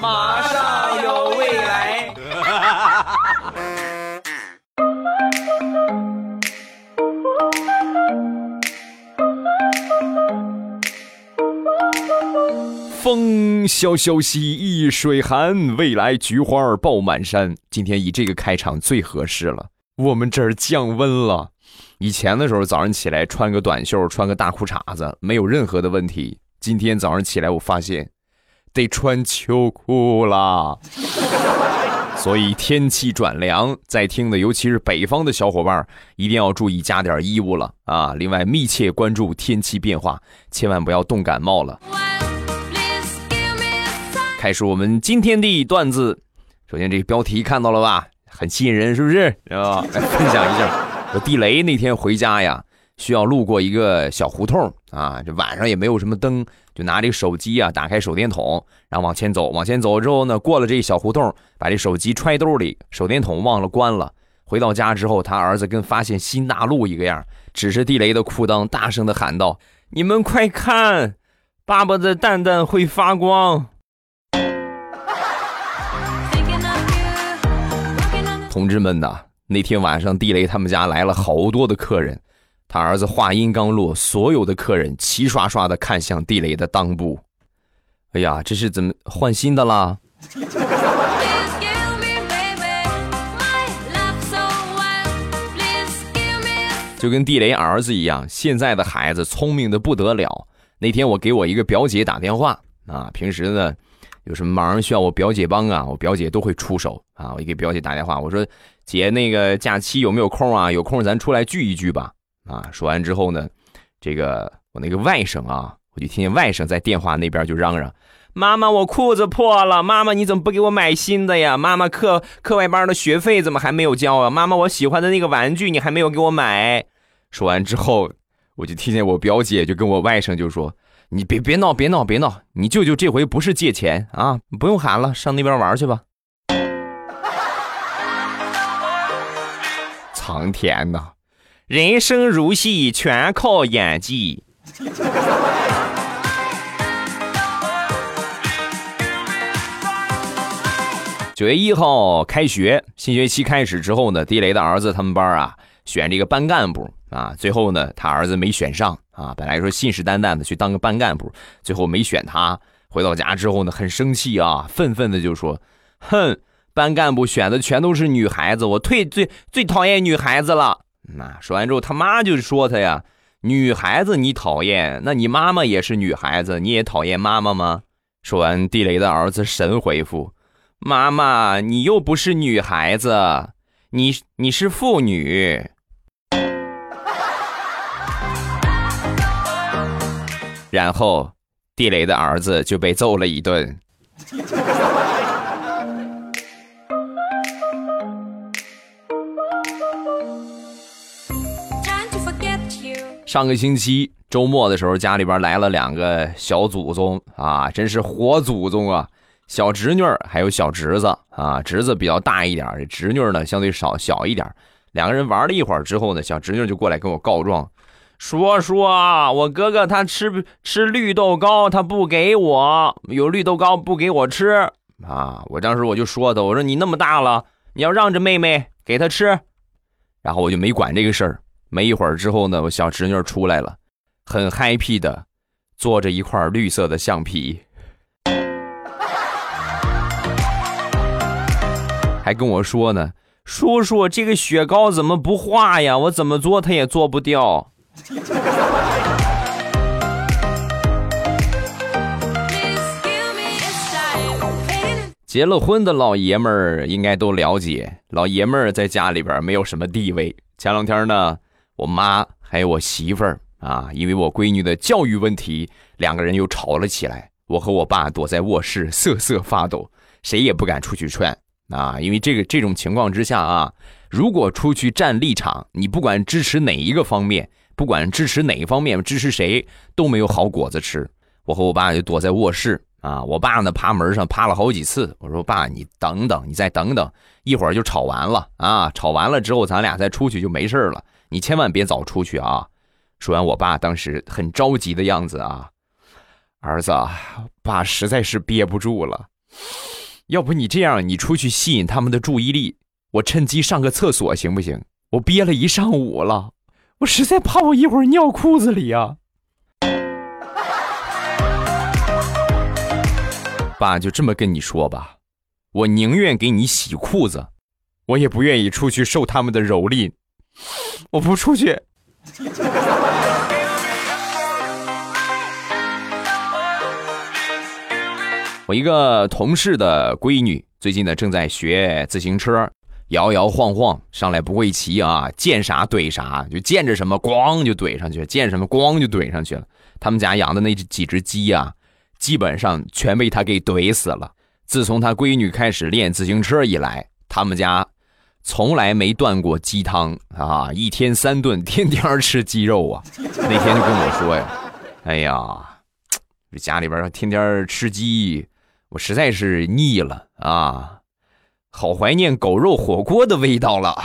马上有未来。风萧萧兮易水寒，未来菊花爆满山。今天以这个开场最合适了。我们这儿降温了，以前的时候早上起来穿个短袖，穿个大裤衩子没有任何的问题。今天早上起来我发现得穿秋裤啦。所以天气转凉，在听的尤其是北方的小伙伴一定要注意加点衣物了啊！另外密切关注天气变化，千万不要冻感冒了。开始我们今天的段子，首先这个标题看到了吧，很吸引人，是不是？啊，来分享一下。我地雷那天回家呀，需要路过一个小胡同啊，这晚上也没有什么灯。就拿这个手机啊，打开手电筒，然后往前走。往前走之后呢，过了这小胡同，把这手机揣兜里，手电筒忘了关了。回到家之后，他儿子跟发现新大陆一个样，指着地雷的裤裆，大声的喊道：“你们快看，爸爸的蛋蛋会发光！” 同志们呐，那天晚上地雷他们家来了好多的客人。他儿子话音刚落，所有的客人齐刷刷的看向地雷的裆部。哎呀，这是怎么换新的啦？就跟地雷儿子一样，现在的孩子聪明的不得了。那天我给我一个表姐打电话啊，平时呢有什么忙需要我表姐帮啊，我表姐都会出手啊。我给表姐打电话，我说姐，那个假期有没有空啊？有空咱出来聚一聚吧。啊！说完之后呢，这个我那个外甥啊，我就听见外甥在电话那边就嚷嚷：“妈妈，我裤子破了！妈妈，你怎么不给我买新的呀？妈妈，课课外班的学费怎么还没有交啊？妈妈，我喜欢的那个玩具你还没有给我买。”说完之后，我就听见我表姐就跟我外甥就说：“你别别闹，别闹，别闹！你舅舅这回不是借钱啊，不用喊了，上那边玩去吧。”苍天呐！人生如戏，全靠演技。九月一号开学，新学期开始之后呢，地雷的儿子他们班啊选这个班干部啊，最后呢他儿子没选上啊，本来说信誓旦旦的去当个班干部，最后没选他。回到家之后呢，很生气啊，愤愤的就说：“哼，班干部选的全都是女孩子，我退最最讨厌女孩子了。”那说完之后，他妈就说他呀：“女孩子你讨厌，那你妈妈也是女孩子，你也讨厌妈妈吗？”说完，地雷的儿子神回复：“妈妈，你又不是女孩子，你你是妇女。”然后，地雷的儿子就被揍了一顿。上个星期周末的时候，家里边来了两个小祖宗啊，真是活祖宗啊！小侄女还有小侄子啊，侄子比较大一点，侄女呢相对少小一点。两个人玩了一会儿之后呢，小侄女就过来跟我告状，说说我哥哥他吃吃绿豆糕，他不给我，有绿豆糕不给我吃啊！我当时我就说他，我说你那么大了，你要让着妹妹给他吃，然后我就没管这个事儿。没一会儿之后呢，我小侄女出来了，很 happy 的，做着一块绿色的橡皮，还跟我说呢：“叔叔，这个雪糕怎么不化呀？我怎么做它也做不掉。”结了婚的老爷们儿应该都了解，老爷们儿在家里边没有什么地位。前两天呢。我妈还有我媳妇儿啊，因为我闺女的教育问题，两个人又吵了起来。我和我爸躲在卧室瑟瑟发抖，谁也不敢出去劝啊。因为这个这种情况之下啊，如果出去站立场，你不管支持哪一个方面，不管支持哪一方面，支持谁都没有好果子吃。我和我爸就躲在卧室啊，我爸呢爬门上爬了好几次。我说爸，你等等，你再等等，一会儿就吵完了啊，吵完了之后咱俩再出去就没事了。你千万别早出去啊！说完，我爸当时很着急的样子啊，儿子，爸实在是憋不住了，要不你这样，你出去吸引他们的注意力，我趁机上个厕所行不行？我憋了一上午了，我实在怕我一会儿尿裤子里呀。爸，就这么跟你说吧，我宁愿给你洗裤子，我也不愿意出去受他们的蹂躏。我不出去。我一个同事的闺女最近呢正在学自行车，摇摇晃晃，上来不会骑啊，见啥怼啥，就见着什么咣就怼上去，见什么咣就怼上去了。他们家养的那几只鸡啊，基本上全被他给怼死了。自从他闺女开始练自行车以来，他们家从来没断过鸡汤啊，一天三顿，天天吃鸡肉啊。那天就跟我说呀：“哎呀，这家里边天天吃鸡。”我实在是腻了啊，好怀念狗肉火锅的味道了。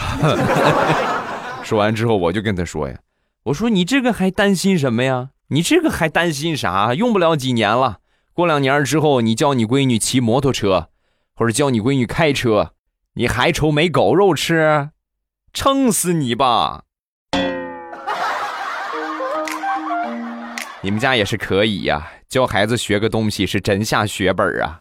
说完之后，我就跟他说呀：“我说你这个还担心什么呀？你这个还担心啥？用不了几年了，过两年之后，你教你闺女骑摩托车，或者教你闺女开车，你还愁没狗肉吃？撑死你吧！你们家也是可以呀。”教孩子学个东西是真下血本啊！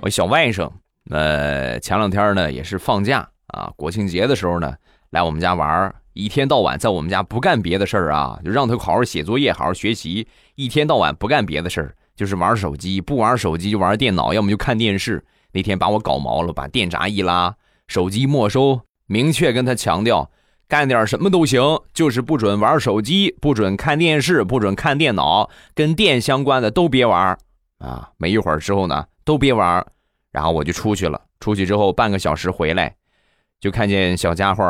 我小外甥，呃，前两天呢也是放假啊，国庆节的时候呢来我们家玩一天到晚在我们家不干别的事儿啊，就让他好好写作业，好好学习，一天到晚不干别的事儿，就是玩手机，不玩手机就玩电脑，要么就看电视。那天把我搞毛了，把电闸一拉，手机没收，明确跟他强调。干点什么都行，就是不准玩手机，不准看电视，不准看电脑，跟电相关的都别玩啊！没一会儿之后呢，都别玩然后我就出去了。出去之后半个小时回来，就看见小家伙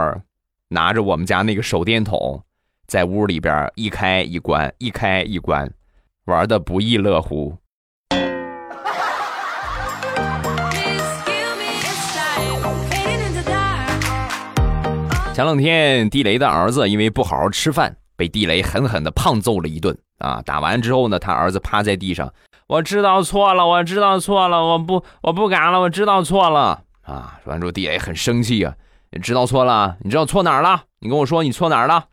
拿着我们家那个手电筒，在屋里边一开一关，一开一关，玩的不亦乐乎。前两天，地雷的儿子因为不好好吃饭，被地雷狠狠的胖揍了一顿啊！打完之后呢，他儿子趴在地上，我知道错了，我知道错了，我不，我不敢了，我知道错了啊！完之后，地雷很生气啊，知道错了？你知道错哪儿了？你跟我说你错哪儿了？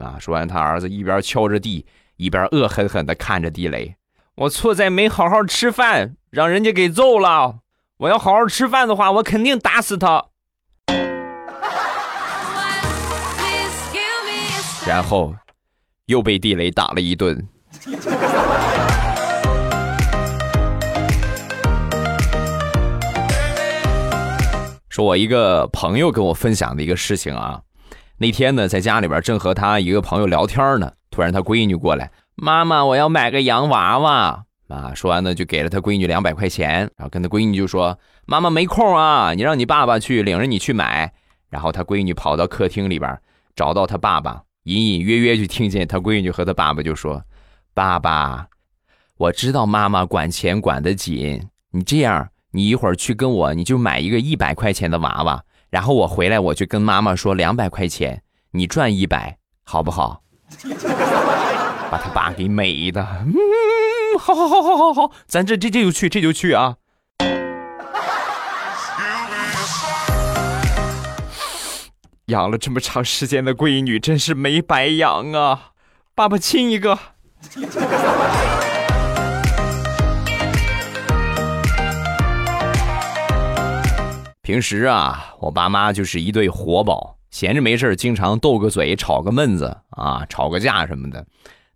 啊！说完，他儿子一边敲着地，一边恶狠狠地看着地雷，我错在没好好吃饭，让人家给揍了。我要好好吃饭的话，我肯定打死他。然后，又被地雷打了一顿。说，我一个朋友跟我分享的一个事情啊，那天呢，在家里边正和他一个朋友聊天呢，突然他闺女过来，妈妈，我要买个洋娃娃啊。说完呢，就给了他闺女两百块钱，然后跟他闺女就说，妈妈没空啊，你让你爸爸去领着你去买。然后他闺女跑到客厅里边，找到他爸爸。隐隐约约就听见他闺女和他爸爸就说：“爸爸，我知道妈妈管钱管得紧，你这样，你一会儿去跟我，你就买一个一百块钱的娃娃，然后我回来我就跟妈妈说两百块钱，你赚一百，好不好？” 把他爸给美的，嗯，好好好好好好，咱这这这就去这就去啊。养了这么长时间的闺女，真是没白养啊！爸爸亲一个。平时啊，我爸妈就是一对活宝，闲着没事经常斗个嘴，吵个闷子啊，吵个架什么的。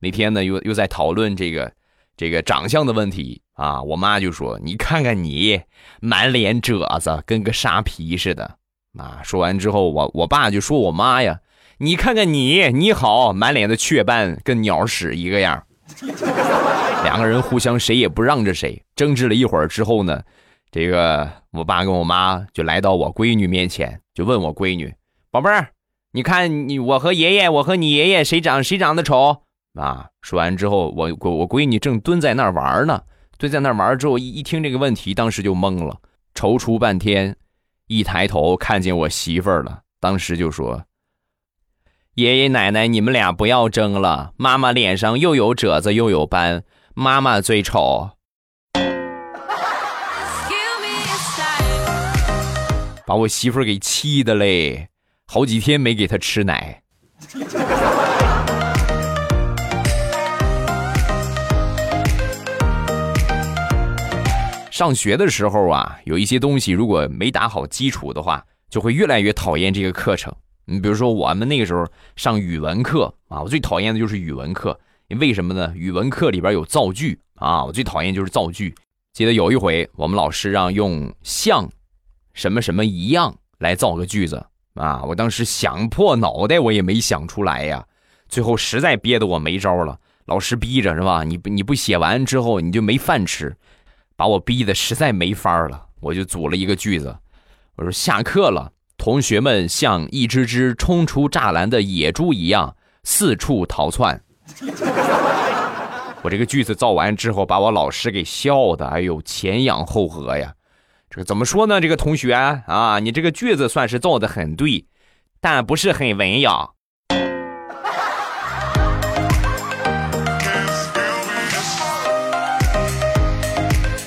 那天呢，又又在讨论这个这个长相的问题啊，我妈就说：“你看看你，满脸褶子，跟个沙皮似的。”啊！说完之后，我我爸就说我妈呀，你看看你，你好，满脸的雀斑，跟鸟屎一个样。两个人互相谁也不让着谁，争执了一会儿之后呢，这个我爸跟我妈就来到我闺女面前，就问我闺女：“宝贝儿，你看你我和爷爷，我和你爷爷谁长谁长得丑？”啊！说完之后，我我我闺女正蹲在那儿玩呢，蹲在那儿玩之后，一一听这个问题，当时就懵了，踌躇半天。一抬头看见我媳妇儿了，当时就说：“爷爷奶奶，你们俩不要争了，妈妈脸上又有褶子又有斑，妈妈最丑。把我媳妇儿给气的嘞，好几天没给她吃奶。上学的时候啊，有一些东西如果没打好基础的话，就会越来越讨厌这个课程。你比如说，我们那个时候上语文课啊，我最讨厌的就是语文课。为什么呢？语文课里边有造句啊，我最讨厌就是造句。记得有一回，我们老师让用像什么什么一样来造个句子啊，我当时想破脑袋，我也没想出来呀。最后实在憋得我没招了，老师逼着是吧？你你不写完之后你就没饭吃。把我逼得实在没法了，我就组了一个句子，我说下课了，同学们像一只只冲出栅栏的野猪一样四处逃窜。我这个句子造完之后，把我老师给笑的，哎呦前仰后合呀！这怎么说呢？这个同学啊，你这个句子算是造的很对，但不是很文雅。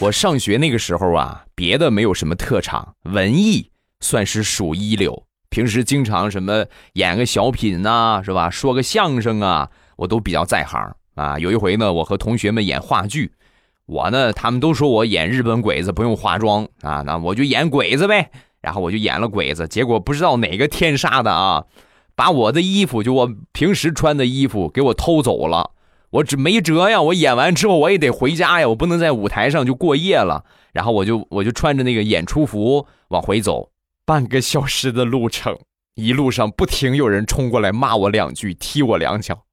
我上学那个时候啊，别的没有什么特长，文艺算是数一流。平时经常什么演个小品呐，是吧？说个相声啊，我都比较在行啊。有一回呢，我和同学们演话剧，我呢，他们都说我演日本鬼子不用化妆啊，那我就演鬼子呗。然后我就演了鬼子，结果不知道哪个天杀的啊，把我的衣服，就我平时穿的衣服给我偷走了。我只没辙呀！我演完之后我也得回家呀，我不能在舞台上就过夜了。然后我就我就穿着那个演出服往回走，半个小时的路程，一路上不停有人冲过来骂我两句，踢我两脚，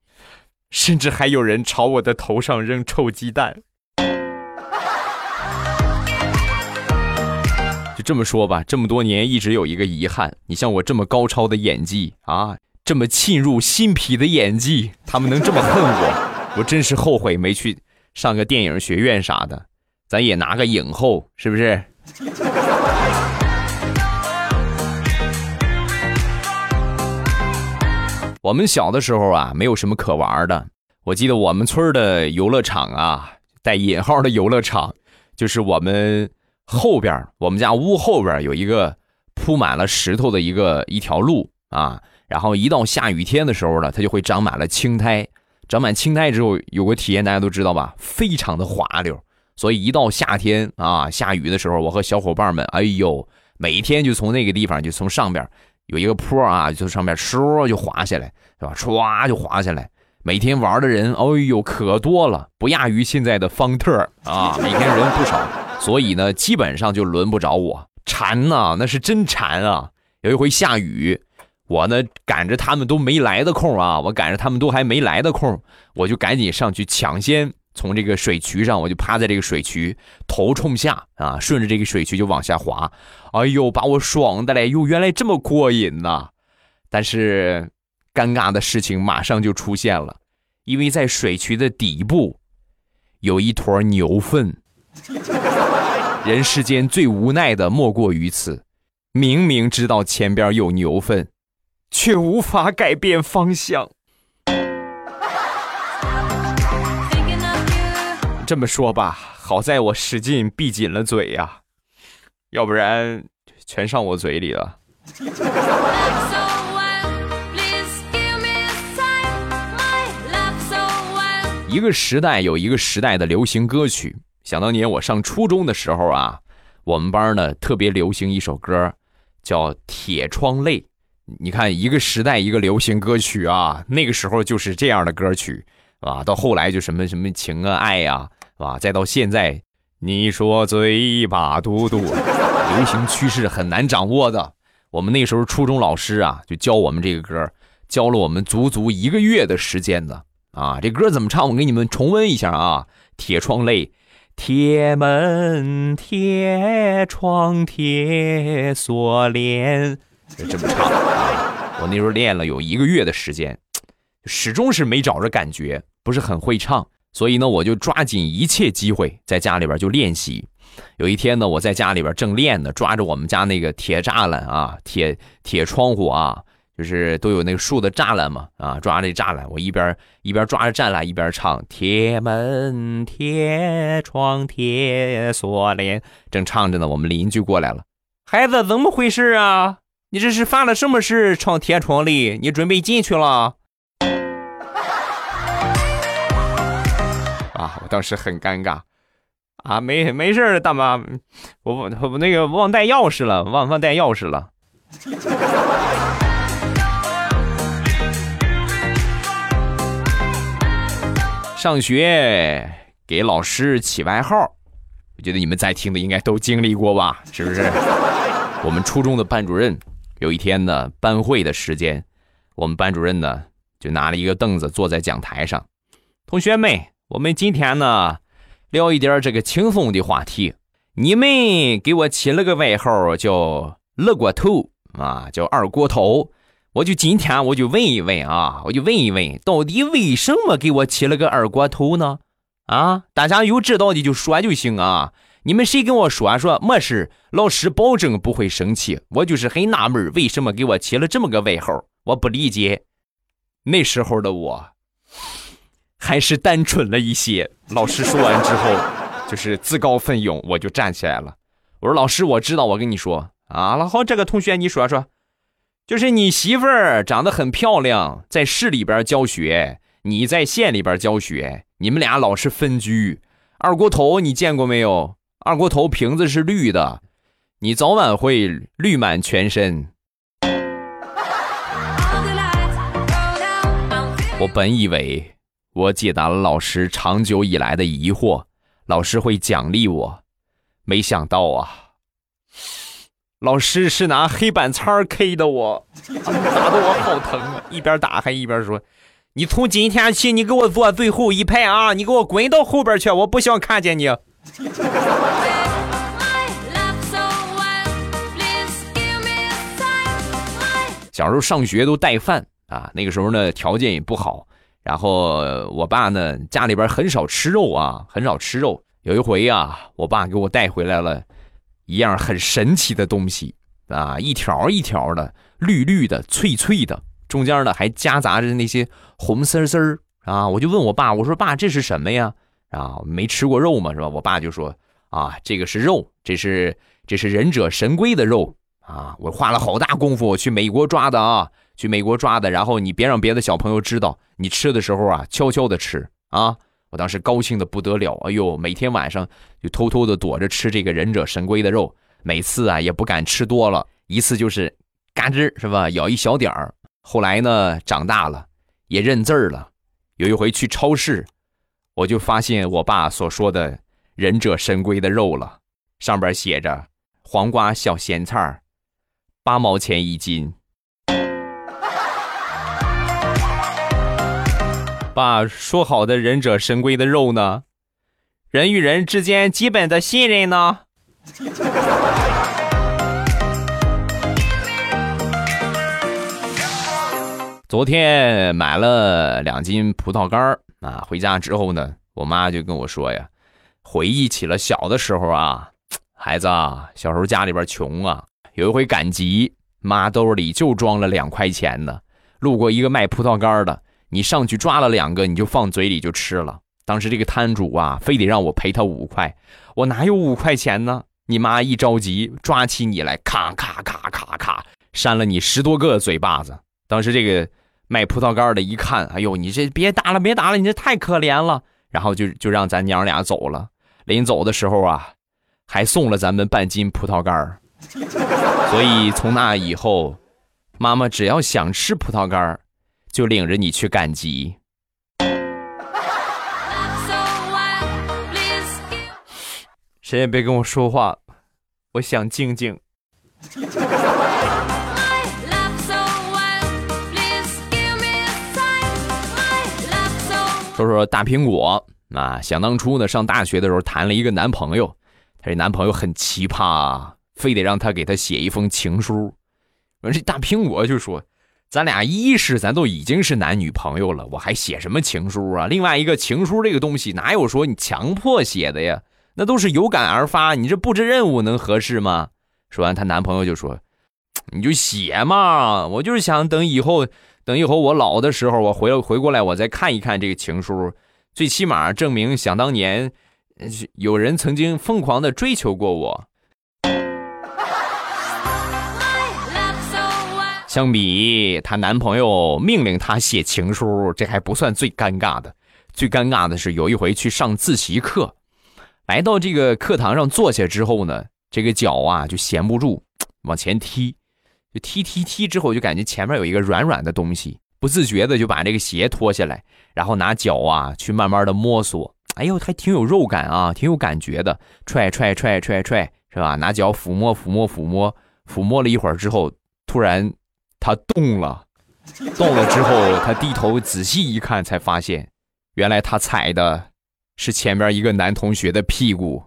甚至还有人朝我的头上扔臭鸡蛋。这么说吧，这么多年一直有一个遗憾，你像我这么高超的演技啊，这么沁入心脾的演技，他们能这么恨我？我真是后悔没去上个电影学院啥的，咱也拿个影后，是不是？我们小的时候啊，没有什么可玩的。我记得我们村的游乐场啊，带引号的游乐场，就是我们后边，我们家屋后边有一个铺满了石头的一个一条路啊，然后一到下雨天的时候呢，它就会长满了青苔。长满青苔之后，有个体验大家都知道吧，非常的滑溜。所以一到夏天啊，下雨的时候，我和小伙伴们，哎呦，每天就从那个地方，就从上边有一个坡啊，就上面唰就滑下来，是吧？唰就滑下来。每天玩的人，哎呦，可多了，不亚于现在的方特啊，每天人不少。所以呢，基本上就轮不着我，馋呐，那是真馋啊。有一回下雨。我呢赶着他们都没来的空啊，我赶着他们都还没来的空，我就赶紧上去抢先从这个水渠上，我就趴在这个水渠头冲下啊，顺着这个水渠就往下滑，哎呦，把我爽的嘞！哟，原来这么过瘾呐！但是尴尬的事情马上就出现了，因为在水渠的底部有一坨牛粪。人世间最无奈的莫过于此，明明知道前边有牛粪。却无法改变方向。这么说吧，好在我使劲闭紧了嘴呀，要不然全上我嘴里了。一个时代有一个时代的流行歌曲。想当年我上初中的时候啊，我们班呢特别流行一首歌，叫《铁窗泪》。你看，一个时代一个流行歌曲啊，那个时候就是这样的歌曲，啊，到后来就什么什么情啊爱呀，啊，再到现在，你说嘴巴嘟嘟，流行趋势很难掌握的。我们那时候初中老师啊，就教我们这个歌，教了我们足足一个月的时间的啊。这歌怎么唱？我给你们重温一下啊。铁窗泪，铁门，铁窗，铁锁链。就这么唱，我那时候练了有一个月的时间，始终是没找着感觉，不是很会唱，所以呢，我就抓紧一切机会在家里边就练习。有一天呢，我在家里边正练呢，抓着我们家那个铁栅栏啊，铁铁窗户啊，就是都有那个树的栅栏嘛，啊，抓着栅栏，我一边一边抓着栅栏，一边唱铁门铁窗铁锁链，正唱着呢，我们邻居过来了，孩子怎么回事啊？你这是犯了什么事？闯铁窗里？你准备进去了？啊，我当时很尴尬，啊，没没事大妈，我我我那个忘带钥匙了，忘忘带钥匙了。上学给老师起外号，我觉得你们在听的应该都经历过吧？是不是？我们初中的班主任有一天呢，班会的时间，我们班主任呢就拿了一个凳子坐在讲台上，同学们，我们今天呢聊一点这个轻松的话题。你们给我起了个外号叫“二锅头”啊，叫二锅头。我就今天我就问一问啊，我就问一问，到底为什么给我起了个二锅头呢？啊，大家有知道的就说就行啊。你们谁跟我说说没事，老师保证不会生气。我就是很纳闷，为什么给我起了这么个外号？我不理解。那时候的我还是单纯了一些。老师说完之后，就是自告奋勇，我就站起来了。我说：“老师，我知道，我跟你说啊，那好，这个同学你说说。”就是你媳妇儿长得很漂亮，在市里边教学，你在县里边教学，你们俩老是分居。二锅头你见过没有？二锅头瓶子是绿的，你早晚会绿满全身。我本以为我解答了老师长久以来的疑惑，老师会奖励我，没想到啊。老师是拿黑板擦 K 的我，打的我好疼啊！一边打还一边说：“你从今天起，你给我坐最后一排啊！你给我滚到后边去，我不想看见你。”小时候上学都带饭啊，那个时候呢条件也不好，然后我爸呢家里边很少吃肉啊，很少吃肉。有一回啊，我爸给我带回来了。一样很神奇的东西啊，一条一条的，绿绿的，脆脆的，中间呢还夹杂着那些红丝丝儿啊。我就问我爸，我说爸，这是什么呀？啊，没吃过肉嘛，是吧？我爸就说啊，这个是肉，这是这是忍者神龟的肉啊。我花了好大功夫去美国抓的啊，去美国抓的。然后你别让别的小朋友知道，你吃的时候啊，悄悄的吃啊。我当时高兴的不得了，哎呦，每天晚上就偷偷的躲着吃这个忍者神龟的肉，每次啊也不敢吃多了，一次就是嘎吱是吧，咬一小点儿。后来呢，长大了也认字儿了，有一回去超市，我就发现我爸所说的忍者神龟的肉了，上边写着黄瓜小咸菜儿八毛钱一斤。爸说好的忍者神龟的肉呢？人与人之间基本的信任呢？昨天买了两斤葡萄干啊，回家之后呢，我妈就跟我说呀，回忆起了小的时候啊，孩子啊，小时候家里边穷啊，有一回赶集，妈兜里就装了两块钱呢，路过一个卖葡萄干的。你上去抓了两个，你就放嘴里就吃了。当时这个摊主啊，非得让我赔他五块，我哪有五块钱呢？你妈一着急，抓起你来，咔咔咔咔咔，扇了你十多个嘴巴子。当时这个卖葡萄干的一看，哎呦，你这别打了，别打了，你这太可怜了。然后就就让咱娘俩走了。临走的时候啊，还送了咱们半斤葡萄干 所以从那以后，妈妈只要想吃葡萄干就领着你去赶集。谁也别跟我说话，我想静静。说说大苹果啊，想当初呢，上大学的时候谈了一个男朋友，他这男朋友很奇葩，啊，非得让他给他写一封情书。完，这大苹果就说。咱俩一是咱都已经是男女朋友了，我还写什么情书啊？另外一个情书这个东西哪有说你强迫写的呀？那都是有感而发，你这布置任务能合适吗？说完，她男朋友就说：“你就写嘛，我就是想等以后，等以后我老的时候，我回回过来，我再看一看这个情书，最起码证明想当年有人曾经疯狂的追求过我。相比她男朋友命令她写情书，这还不算最尴尬的。最尴尬的是有一回去上自习课，来到这个课堂上坐下之后呢，这个脚啊就闲不住，往前踢，就踢踢踢之后就感觉前面有一个软软的东西，不自觉的就把这个鞋脱下来，然后拿脚啊去慢慢的摸索，哎呦还挺有肉感啊，挺有感觉的，踹踹踹踹踹是吧？拿脚抚摸抚摸抚摸抚摸了一会儿之后，突然。他动了，动了之后，他低头仔细一看，才发现，原来他踩的是前面一个男同学的屁股。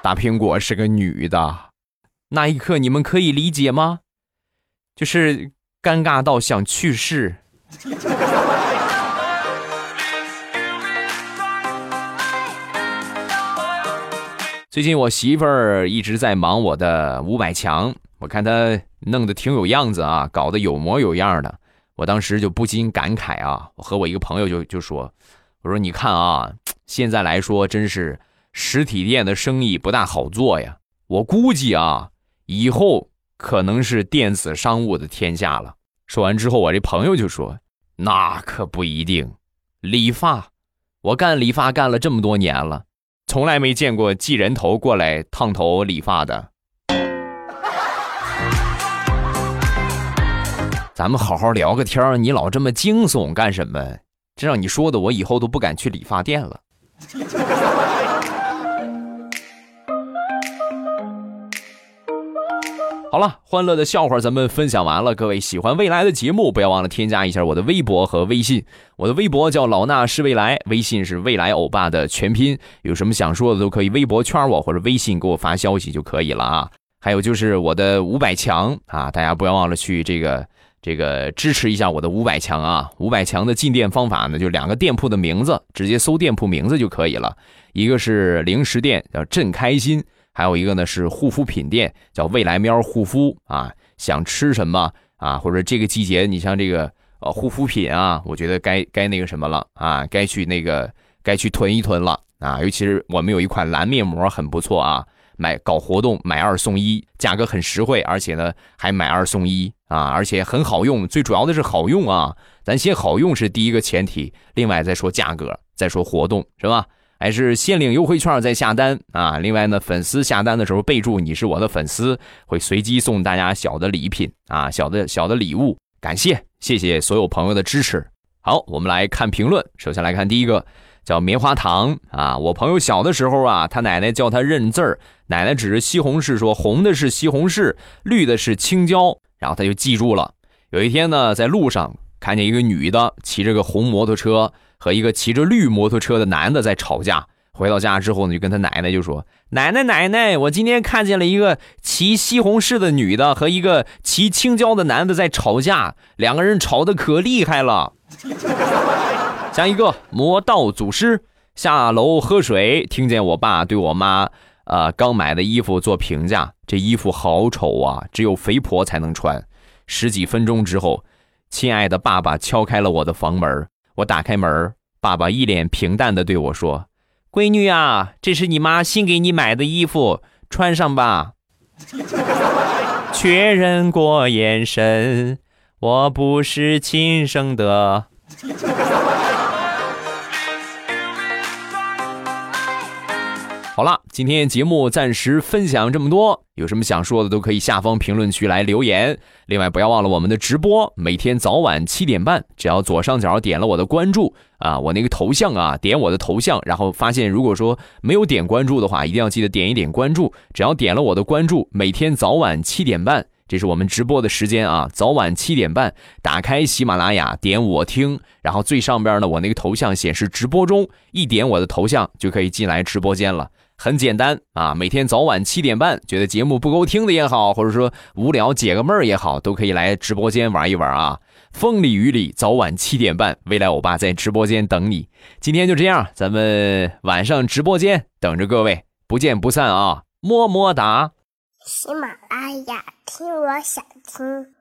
大苹果是个女的，那一刻你们可以理解吗？就是尴尬到想去世。最近我媳妇儿一直在忙我的五百强，我看她弄得挺有样子啊，搞得有模有样的。我当时就不禁感慨啊，我和我一个朋友就就说：“我说你看啊，现在来说真是实体店的生意不大好做呀。我估计啊，以后可能是电子商务的天下了。”说完之后，我这朋友就说：“那可不一定，理发，我干理发干了这么多年了。”从来没见过寄人头过来烫头理发的。咱们好好聊个天你老这么惊悚干什么？这让你说的，我以后都不敢去理发店了。好了，欢乐的笑话咱们分享完了。各位喜欢未来的节目，不要忘了添加一下我的微博和微信。我的微博叫老衲是未来，微信是未来欧巴的全拼。有什么想说的都可以微博圈我或者微信给我发消息就可以了啊。还有就是我的五百强啊，大家不要忘了去这个这个支持一下我的五百强啊。五百强的进店方法呢，就两个店铺的名字，直接搜店铺名字就可以了。一个是零食店，叫朕开心。还有一个呢是护肤品店，叫未来喵护肤啊。想吃什么啊？或者这个季节你像这个呃护肤品啊，我觉得该该那个什么了啊，该去那个该去囤一囤了啊。尤其是我们有一款蓝面膜很不错啊，买搞活动买二送一，价格很实惠，而且呢还买二送一啊，而且很好用，最主要的是好用啊。咱先好用是第一个前提，另外再说价格，再说活动是吧？还是先领优惠券再下单啊！另外呢，粉丝下单的时候备注你是我的粉丝，会随机送大家小的礼品啊，小的小的礼物。感谢谢谢所有朋友的支持。好，我们来看评论。首先来看第一个，叫棉花糖啊。我朋友小的时候啊，他奶奶叫他认字儿，奶奶指着西红柿说：“红的是西红柿，绿的是青椒。”然后他就记住了。有一天呢，在路上看见一个女的骑着个红摩托车。和一个骑着绿摩托车的男的在吵架。回到家之后呢，就跟他奶奶就说：“奶奶，奶奶，我今天看见了一个骑西红柿的女的和一个骑青椒的男的在吵架，两个人吵得可厉害了。”下一个魔道祖师下楼喝水，听见我爸对我妈呃刚买的衣服做评价：“这衣服好丑啊，只有肥婆才能穿。”十几分钟之后，亲爱的爸爸敲开了我的房门。我打开门，爸爸一脸平淡的对我说：“闺女啊，这是你妈新给你买的衣服，穿上吧。”确认过眼神，我不是亲生的。好了，今天节目暂时分享这么多，有什么想说的都可以下方评论区来留言。另外，不要忘了我们的直播，每天早晚七点半，只要左上角点了我的关注啊，我那个头像啊，点我的头像，然后发现如果说没有点关注的话，一定要记得点一点关注。只要点了我的关注，每天早晚七点半，这是我们直播的时间啊，早晚七点半，打开喜马拉雅，点我听，然后最上边呢，我那个头像显示直播中，一点我的头像就可以进来直播间了。很简单啊，每天早晚七点半，觉得节目不够听的也好，或者说无聊解个闷儿也好，都可以来直播间玩一玩啊。风里雨里，早晚七点半，未来欧巴在直播间等你。今天就这样，咱们晚上直播间等着各位，不见不散啊。么么哒。喜马拉雅，听我想听。